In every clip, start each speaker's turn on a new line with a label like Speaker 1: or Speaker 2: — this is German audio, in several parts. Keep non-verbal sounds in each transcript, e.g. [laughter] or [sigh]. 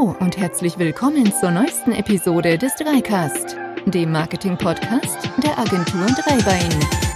Speaker 1: Hallo und herzlich willkommen zur neuesten Episode des Dreicast, dem Marketing-Podcast der Agentur Dreibein.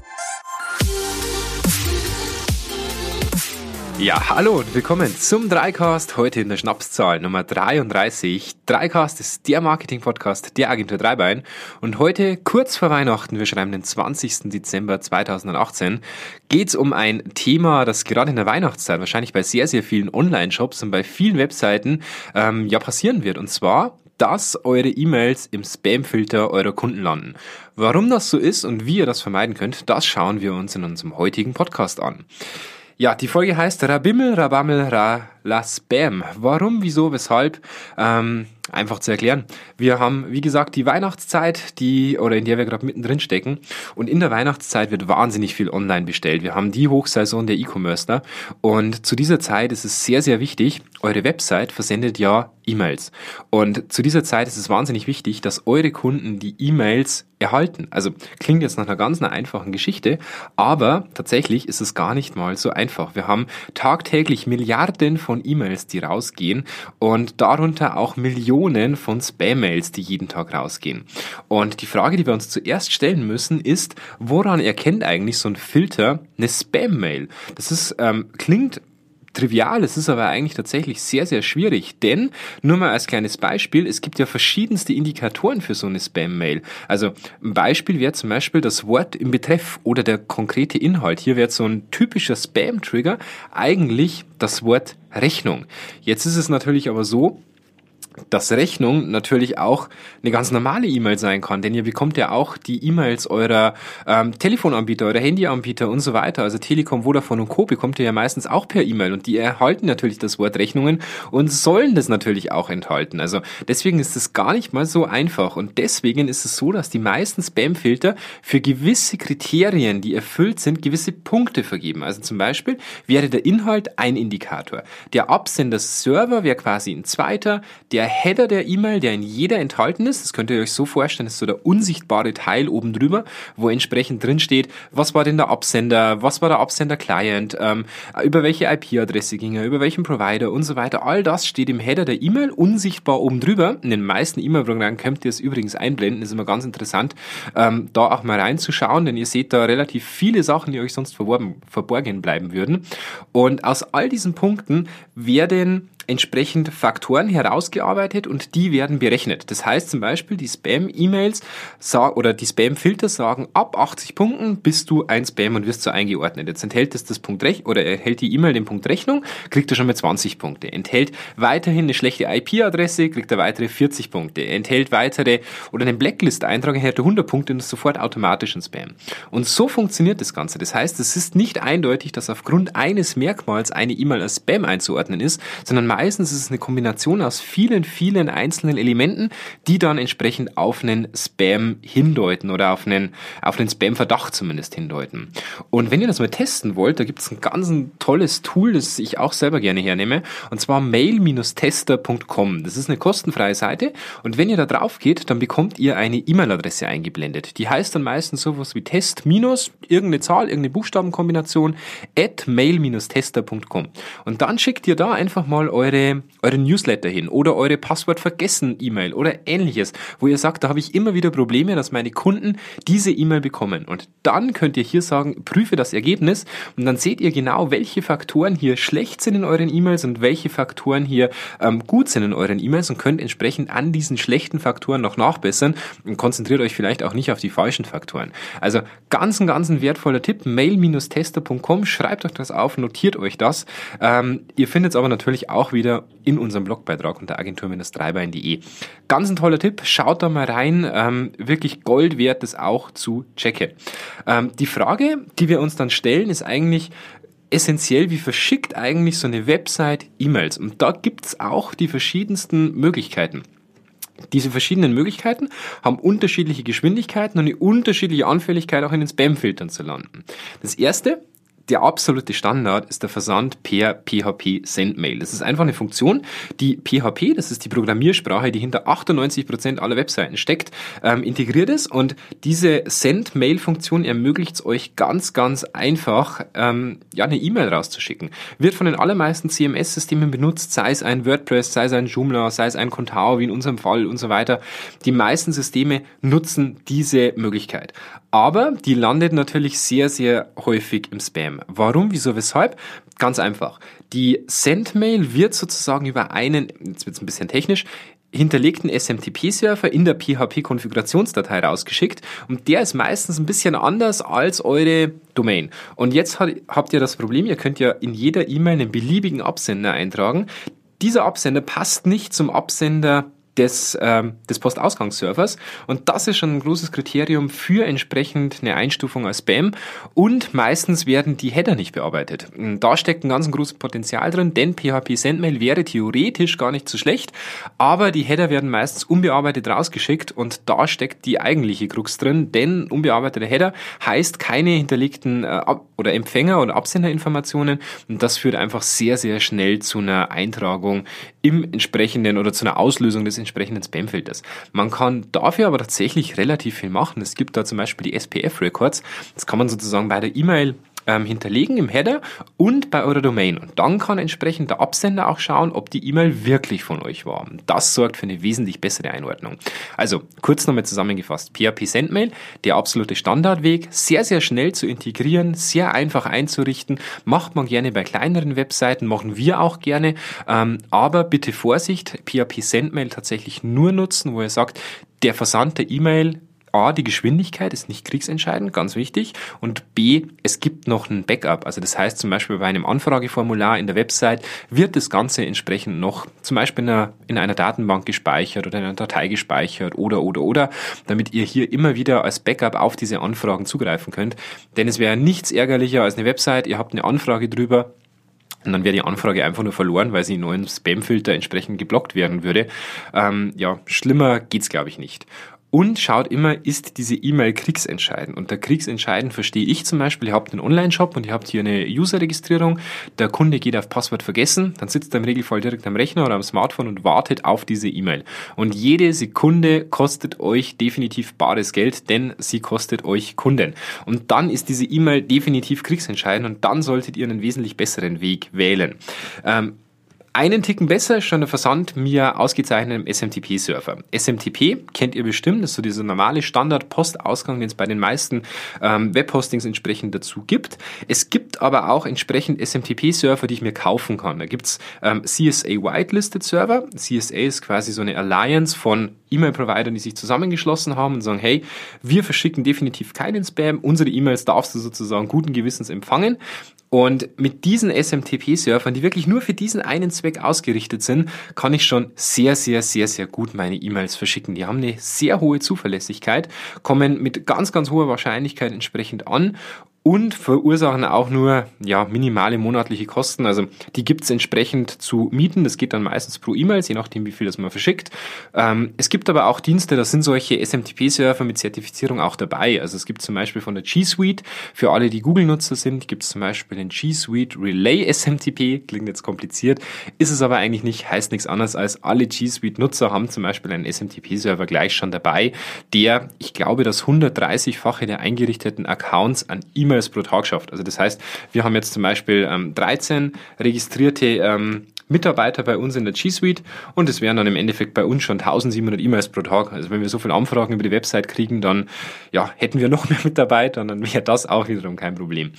Speaker 2: Ja, hallo und willkommen zum Dreicast, heute in der Schnapszahl Nummer 33. Dreicast ist der Marketing-Podcast der Agentur Dreibein und heute, kurz vor Weihnachten, wir schreiben den 20. Dezember 2018, geht es um ein Thema, das gerade in der Weihnachtszeit wahrscheinlich bei sehr, sehr vielen Online-Shops und bei vielen Webseiten ähm, ja passieren wird und zwar dass eure E-Mails im Spam-Filter eurer Kunden landen. Warum das so ist und wie ihr das vermeiden könnt, das schauen wir uns in unserem heutigen Podcast an. Ja, die Folge heißt Rabimmel, Rabammel, Ra, La Spam. Warum, wieso, weshalb? Ähm, einfach zu erklären. Wir haben, wie gesagt, die Weihnachtszeit, die oder in der wir gerade mittendrin stecken. Und in der Weihnachtszeit wird wahnsinnig viel online bestellt. Wir haben die Hochsaison der E-Commerce da. Und zu dieser Zeit ist es sehr, sehr wichtig. Eure Website versendet ja E-Mails. Und zu dieser Zeit ist es wahnsinnig wichtig, dass eure Kunden die E-Mails erhalten. Also klingt jetzt nach einer ganz einer einfachen Geschichte, aber tatsächlich ist es gar nicht mal so einfach. Wir haben tagtäglich Milliarden von E-Mails, die rausgehen und darunter auch Millionen von Spam-Mails, die jeden Tag rausgehen. Und die Frage, die wir uns zuerst stellen müssen, ist, woran erkennt eigentlich so ein Filter eine Spam-Mail? Das ist, ähm, klingt trivial, es ist aber eigentlich tatsächlich sehr, sehr schwierig, denn nur mal als kleines Beispiel, es gibt ja verschiedenste Indikatoren für so eine Spam-Mail. Also ein Beispiel wäre zum Beispiel das Wort im Betreff oder der konkrete Inhalt. Hier wäre so ein typischer Spam-Trigger eigentlich das Wort Rechnung. Jetzt ist es natürlich aber so, dass Rechnung natürlich auch eine ganz normale E-Mail sein kann, denn ihr bekommt ja auch die E-Mails eurer ähm, Telefonanbieter, eurer Handyanbieter und so weiter. Also Telekom, Vodafone und Co. bekommt ihr ja meistens auch per E-Mail und die erhalten natürlich das Wort Rechnungen und sollen das natürlich auch enthalten. Also deswegen ist es gar nicht mal so einfach und deswegen ist es so, dass die meisten Spam-Filter für gewisse Kriterien, die erfüllt sind, gewisse Punkte vergeben. Also zum Beispiel wäre der Inhalt ein Indikator. Der Absender-Server wäre quasi ein zweiter, der der Header der E-Mail, der in jeder enthalten ist, das könnt ihr euch so vorstellen, ist so der unsichtbare Teil oben drüber, wo entsprechend drin steht, was war denn der Absender, was war der Absender-Client, ähm, über welche IP-Adresse ging er, über welchen Provider und so weiter. All das steht im Header der E-Mail unsichtbar oben drüber. In den meisten E-Mail-Programmen könnt ihr es übrigens einblenden, ist immer ganz interessant, ähm, da auch mal reinzuschauen, denn ihr seht da relativ viele Sachen, die euch sonst verborgen, verborgen bleiben würden. Und aus all diesen Punkten werden entsprechend Faktoren herausgearbeitet und die werden berechnet. Das heißt zum Beispiel, die Spam-E-Mails oder die Spam-Filter sagen, ab 80 Punkten bist du ein Spam und wirst so eingeordnet. Jetzt enthält es das Punkt Rech oder enthält die E-Mail den Punkt Rechnung, kriegt er schon mal 20 Punkte. Enthält weiterhin eine schlechte IP-Adresse, kriegt er weitere 40 Punkte. Enthält weitere oder einen Blacklist-Eintrag, erhält er 100 Punkte und ist sofort automatisch ein Spam. Und so funktioniert das Ganze. Das heißt, es ist nicht eindeutig, dass aufgrund eines Merkmals eine E-Mail als Spam einzuordnen ist, sondern meistens ist es eine Kombination aus vielen, vielen einzelnen Elementen, die dann entsprechend auf einen Spam hindeuten oder auf einen, auf einen Spam-Verdacht zumindest hindeuten. Und wenn ihr das mal testen wollt, da gibt es ein ganz ein tolles Tool, das ich auch selber gerne hernehme, und zwar mail-tester.com. Das ist eine kostenfreie Seite und wenn ihr da drauf geht, dann bekommt ihr eine E-Mail-Adresse eingeblendet. Die heißt dann meistens sowas wie test irgendeine Zahl, irgendeine Buchstabenkombination at mail-tester.com. Und dann schickt ihr da einfach mal eure eure, eure Newsletter hin oder eure Passwort vergessen E-Mail oder ähnliches, wo ihr sagt, da habe ich immer wieder Probleme, dass meine Kunden diese E-Mail bekommen. Und dann könnt ihr hier sagen, prüfe das Ergebnis und dann seht ihr genau, welche Faktoren hier schlecht sind in euren E-Mails und welche Faktoren hier ähm, gut sind in euren E-Mails und könnt entsprechend an diesen schlechten Faktoren noch nachbessern und konzentriert euch vielleicht auch nicht auf die falschen Faktoren. Also ganz ein ganz ein wertvoller Tipp, mail-tester.com, schreibt euch das auf, notiert euch das. Ähm, ihr findet es aber natürlich auch wieder in unserem Blogbeitrag unter agentur-dreibein.de. Ganz ein toller Tipp, schaut da mal rein, ähm, wirklich Gold wert, das auch zu checken. Ähm, die Frage, die wir uns dann stellen, ist eigentlich, essentiell, wie verschickt eigentlich so eine Website E-Mails? Und da gibt's auch die verschiedensten Möglichkeiten. Diese verschiedenen Möglichkeiten haben unterschiedliche Geschwindigkeiten und eine unterschiedliche Anfälligkeit auch in den Spam-Filtern zu landen. Das erste der absolute Standard ist der Versand per PHP Sendmail. Das ist einfach eine Funktion, die PHP, das ist die Programmiersprache, die hinter 98 Prozent aller Webseiten steckt, ähm, integriert ist und diese Send-Mail-Funktion ermöglicht es euch ganz, ganz einfach, ähm, ja, eine E-Mail rauszuschicken. Wird von den allermeisten CMS-Systemen benutzt, sei es ein WordPress, sei es ein Joomla, sei es ein Contao, wie in unserem Fall und so weiter. Die meisten Systeme nutzen diese Möglichkeit. Aber die landet natürlich sehr, sehr häufig im Spam. Warum, wieso, weshalb? Ganz einfach. Die Sendmail wird sozusagen über einen, jetzt wird es ein bisschen technisch, hinterlegten SMTP-Server in der PHP-Konfigurationsdatei rausgeschickt und der ist meistens ein bisschen anders als eure Domain. Und jetzt habt ihr das Problem, ihr könnt ja in jeder E-Mail einen beliebigen Absender eintragen. Dieser Absender passt nicht zum Absender des, ähm, des Postausgangsservers. Und das ist schon ein großes Kriterium für entsprechend eine Einstufung als Spam. Und meistens werden die Header nicht bearbeitet. Da steckt ein ganz großes Potenzial drin, denn PHP Sendmail wäre theoretisch gar nicht so schlecht, aber die Header werden meistens unbearbeitet rausgeschickt und da steckt die eigentliche Krux drin, denn unbearbeitete Header heißt keine hinterlegten äh, oder Empfänger- oder Absenderinformationen und das führt einfach sehr, sehr schnell zu einer Eintragung im entsprechenden oder zu einer Auslösung des entsprechenden Spamfilters. Man kann dafür aber tatsächlich relativ viel machen. Es gibt da zum Beispiel die SPF-Records. Das kann man sozusagen bei der E-Mail ähm, hinterlegen im Header und bei eurer Domain. Und dann kann entsprechend der Absender auch schauen, ob die E-Mail wirklich von euch war. Das sorgt für eine wesentlich bessere Einordnung. Also kurz nochmal zusammengefasst. PHP Sendmail, der absolute Standardweg, sehr, sehr schnell zu integrieren, sehr einfach einzurichten, macht man gerne bei kleineren Webseiten, machen wir auch gerne. Ähm, aber bitte Vorsicht, PHP Sendmail tatsächlich nur nutzen, wo ihr sagt, der Versand der E-Mail A, die Geschwindigkeit ist nicht kriegsentscheidend, ganz wichtig. Und B, es gibt noch ein Backup. Also das heißt zum Beispiel bei einem Anfrageformular in der Website wird das Ganze entsprechend noch zum Beispiel in einer, in einer Datenbank gespeichert oder in einer Datei gespeichert oder, oder, oder, damit ihr hier immer wieder als Backup auf diese Anfragen zugreifen könnt. Denn es wäre nichts ärgerlicher als eine Website, ihr habt eine Anfrage drüber, und dann wäre die Anfrage einfach nur verloren, weil sie in neuen Spamfilter entsprechend geblockt werden würde. Ähm, ja, schlimmer geht's glaube ich nicht. Und schaut immer, ist diese E-Mail kriegsentscheidend? Unter kriegsentscheidend verstehe ich zum Beispiel, ihr habt einen Online-Shop und ihr habt hier eine User-Registrierung, der Kunde geht auf Passwort vergessen, dann sitzt er im Regelfall direkt am Rechner oder am Smartphone und wartet auf diese E-Mail. Und jede Sekunde kostet euch definitiv bares Geld, denn sie kostet euch Kunden. Und dann ist diese E-Mail definitiv kriegsentscheidend und dann solltet ihr einen wesentlich besseren Weg wählen. Ähm, einen Ticken besser ist schon der Versand mir ausgezeichnetem SMTP-Server. SMTP kennt ihr bestimmt, das ist so dieser normale Standard-Postausgang, den es bei den meisten ähm, Webhostings entsprechend dazu gibt. Es gibt aber auch entsprechend SMTP-Server, die ich mir kaufen kann. Da gibt's ähm, CSA Whitelisted Server. CSA ist quasi so eine Alliance von E-Mail-Providern, die sich zusammengeschlossen haben und sagen, hey, wir verschicken definitiv keinen Spam, unsere E-Mails darfst du sozusagen guten Gewissens empfangen. Und mit diesen SMTP-Servern, die wirklich nur für diesen einen Zweck ausgerichtet sind, kann ich schon sehr, sehr, sehr, sehr gut meine E-Mails verschicken. Die haben eine sehr hohe Zuverlässigkeit, kommen mit ganz, ganz hoher Wahrscheinlichkeit entsprechend an und verursachen auch nur ja, minimale monatliche Kosten. Also die gibt's entsprechend zu mieten. Das geht dann meistens pro E-Mail, je nachdem, wie viel das man verschickt. Ähm, es gibt aber auch Dienste, da sind solche SMTP-Server mit Zertifizierung auch dabei. Also es gibt zum Beispiel von der G Suite, für alle, die Google-Nutzer sind, gibt es zum Beispiel den G Suite Relay SMTP. Klingt jetzt kompliziert, ist es aber eigentlich nicht, heißt nichts anderes als alle G Suite-Nutzer haben zum Beispiel einen SMTP-Server gleich schon dabei, der, ich glaube, das 130-fache der eingerichteten Accounts an E-Mail E-Mails pro Tag schafft. Also das heißt, wir haben jetzt zum Beispiel ähm, 13 registrierte ähm, Mitarbeiter bei uns in der G Suite und es wären dann im Endeffekt bei uns schon 1700 E-Mails pro Tag. Also wenn wir so viele Anfragen über die Website kriegen, dann ja, hätten wir noch [laughs] mehr Mitarbeiter und dann wäre das auch wiederum kein Problem.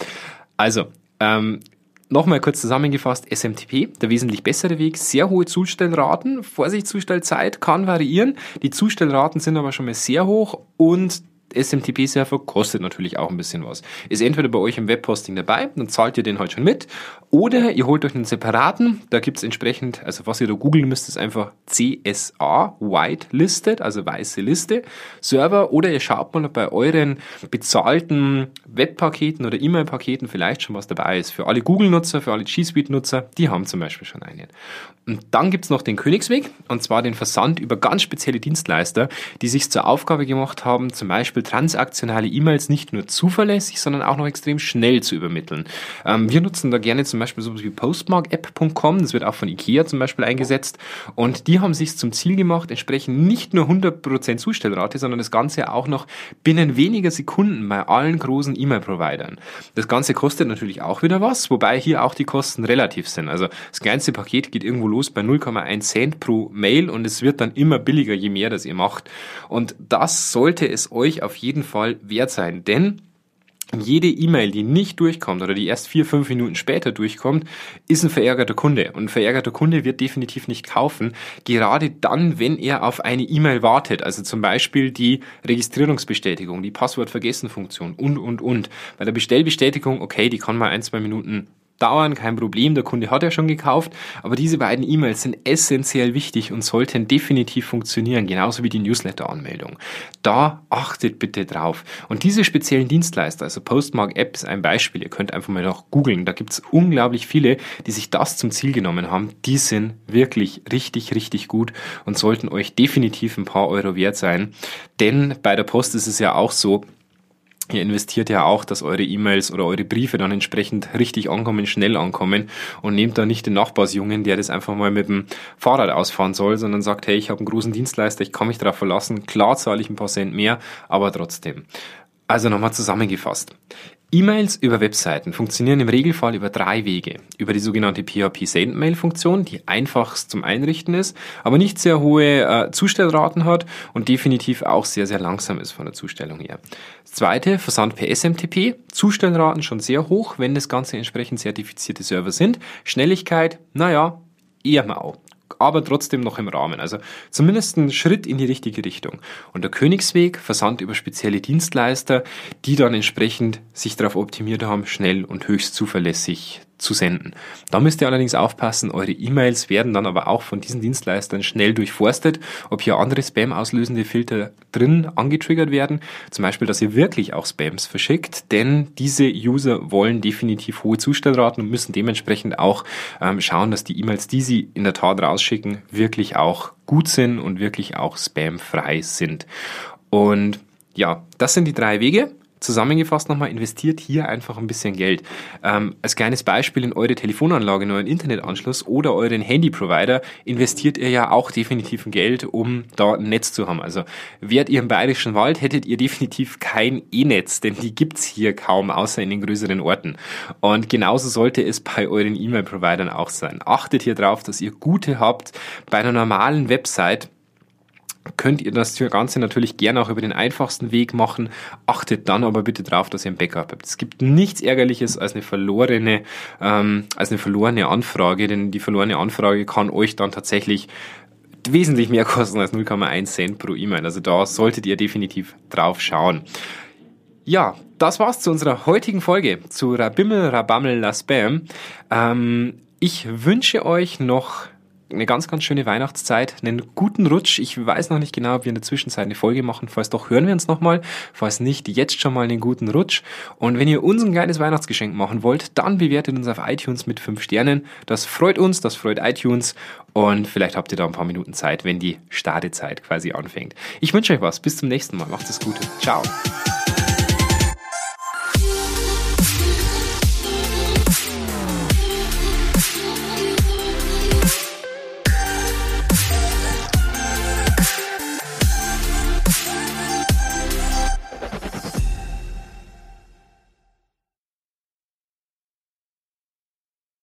Speaker 2: Also, ähm, Nochmal kurz zusammengefasst, SMTP, der wesentlich bessere Weg, sehr hohe Zustellraten, Vorsicht, Zustellzeit kann variieren, die Zustellraten sind aber schon mal sehr hoch und SMTP-Server kostet natürlich auch ein bisschen was. Ist entweder bei euch im Webposting dabei, dann zahlt ihr den halt schon mit, oder ihr holt euch einen separaten, da gibt's entsprechend, also was ihr da googeln müsst, ist einfach CSA, White Listed, also weiße Liste, Server, oder ihr schaut mal bei euren bezahlten Webpaketen oder E-Mail-Paketen vielleicht schon was dabei ist. Für alle Google-Nutzer, für alle G Suite-Nutzer, die haben zum Beispiel schon einen. Und dann gibt's noch den Königsweg, und zwar den Versand über ganz spezielle Dienstleister, die sich zur Aufgabe gemacht haben, zum Beispiel Beispiel transaktionale E-Mails nicht nur zuverlässig, sondern auch noch extrem schnell zu übermitteln. Ähm, wir nutzen da gerne zum Beispiel sowas wie postmarkapp.com, das wird auch von IKEA zum Beispiel eingesetzt und die haben sich zum Ziel gemacht, entsprechend nicht nur 100% Zustellrate, sondern das Ganze auch noch binnen weniger Sekunden bei allen großen E-Mail-Providern. Das Ganze kostet natürlich auch wieder was, wobei hier auch die Kosten relativ sind. Also das kleinste Paket geht irgendwo los bei 0,1 Cent pro Mail und es wird dann immer billiger, je mehr das ihr macht. Und das sollte es euch auf jeden Fall wert sein, denn jede E-Mail, die nicht durchkommt oder die erst vier, fünf Minuten später durchkommt, ist ein verärgerter Kunde. Und ein verärgerter Kunde wird definitiv nicht kaufen, gerade dann, wenn er auf eine E-Mail wartet. Also zum Beispiel die Registrierungsbestätigung, die Passwortvergessen-Funktion und, und, und. Bei der Bestellbestätigung, okay, die kann mal ein, zwei Minuten dauern, kein Problem, der Kunde hat ja schon gekauft, aber diese beiden E-Mails sind essentiell wichtig und sollten definitiv funktionieren, genauso wie die Newsletter-Anmeldung. Da achtet bitte drauf. Und diese speziellen Dienstleister, also Postmark App ist ein Beispiel, ihr könnt einfach mal noch googeln, da gibt's unglaublich viele, die sich das zum Ziel genommen haben, die sind wirklich richtig, richtig gut und sollten euch definitiv ein paar Euro wert sein, denn bei der Post ist es ja auch so, Ihr investiert ja auch, dass eure E-Mails oder eure Briefe dann entsprechend richtig ankommen, schnell ankommen und nehmt da nicht den Nachbarsjungen, der das einfach mal mit dem Fahrrad ausfahren soll, sondern sagt, hey, ich habe einen großen Dienstleister, ich kann mich darauf verlassen, klar zahle ich ein paar Cent mehr, aber trotzdem. Also nochmal zusammengefasst. E-Mails über Webseiten funktionieren im Regelfall über drei Wege. Über die sogenannte PHP-Send-Mail-Funktion, die einfachst zum Einrichten ist, aber nicht sehr hohe äh, Zustellraten hat und definitiv auch sehr, sehr langsam ist von der Zustellung her. Das zweite, Versand per SMTP. Zustellraten schon sehr hoch, wenn das Ganze entsprechend zertifizierte Server sind. Schnelligkeit, naja, eher mau aber trotzdem noch im Rahmen. Also zumindest ein Schritt in die richtige Richtung. Und der Königsweg, Versand über spezielle Dienstleister, die dann entsprechend sich darauf optimiert haben, schnell und höchst zuverlässig zu senden. Da müsst ihr allerdings aufpassen, eure E-Mails werden dann aber auch von diesen Dienstleistern schnell durchforstet, ob hier andere Spam-auslösende Filter drin angetriggert werden, zum Beispiel, dass ihr wirklich auch Spams verschickt, denn diese User wollen definitiv hohe Zustellraten und müssen dementsprechend auch ähm, schauen, dass die E-Mails, die sie in der Tat rausschicken, wirklich auch gut sind und wirklich auch spamfrei sind. Und ja, das sind die drei Wege. Zusammengefasst nochmal, investiert hier einfach ein bisschen Geld. Ähm, als kleines Beispiel in eure Telefonanlage, in euren Internetanschluss oder euren Handyprovider investiert ihr ja auch definitiv Geld, um da ein Netz zu haben. Also wärt ihr im Bayerischen Wald, hättet ihr definitiv kein E-Netz, denn die gibt's hier kaum, außer in den größeren Orten. Und genauso sollte es bei euren E-Mail-Providern auch sein. Achtet hier drauf, dass ihr gute habt. Bei einer normalen Website könnt ihr das Ganze natürlich gerne auch über den einfachsten Weg machen. Achtet dann aber bitte darauf, dass ihr ein Backup habt. Es gibt nichts Ärgerliches als eine verlorene, ähm, als eine verlorene Anfrage, denn die verlorene Anfrage kann euch dann tatsächlich wesentlich mehr [laughs] kosten als 0,1 Cent pro E-Mail. Also da solltet ihr definitiv drauf schauen. Ja, das war's zu unserer heutigen Folge zu Rabimmel, Rabammel, La Spam. Ähm, ich wünsche euch noch eine ganz, ganz schöne Weihnachtszeit, einen guten Rutsch. Ich weiß noch nicht genau, ob wir in der Zwischenzeit eine Folge machen. Falls doch, hören wir uns nochmal. Falls nicht, jetzt schon mal einen guten Rutsch. Und wenn ihr uns ein kleines Weihnachtsgeschenk machen wollt, dann bewertet uns auf iTunes mit 5 Sternen. Das freut uns, das freut iTunes. Und vielleicht habt ihr da ein paar Minuten Zeit, wenn die Startezeit quasi anfängt. Ich wünsche euch was. Bis zum nächsten Mal. Macht es gut. Ciao.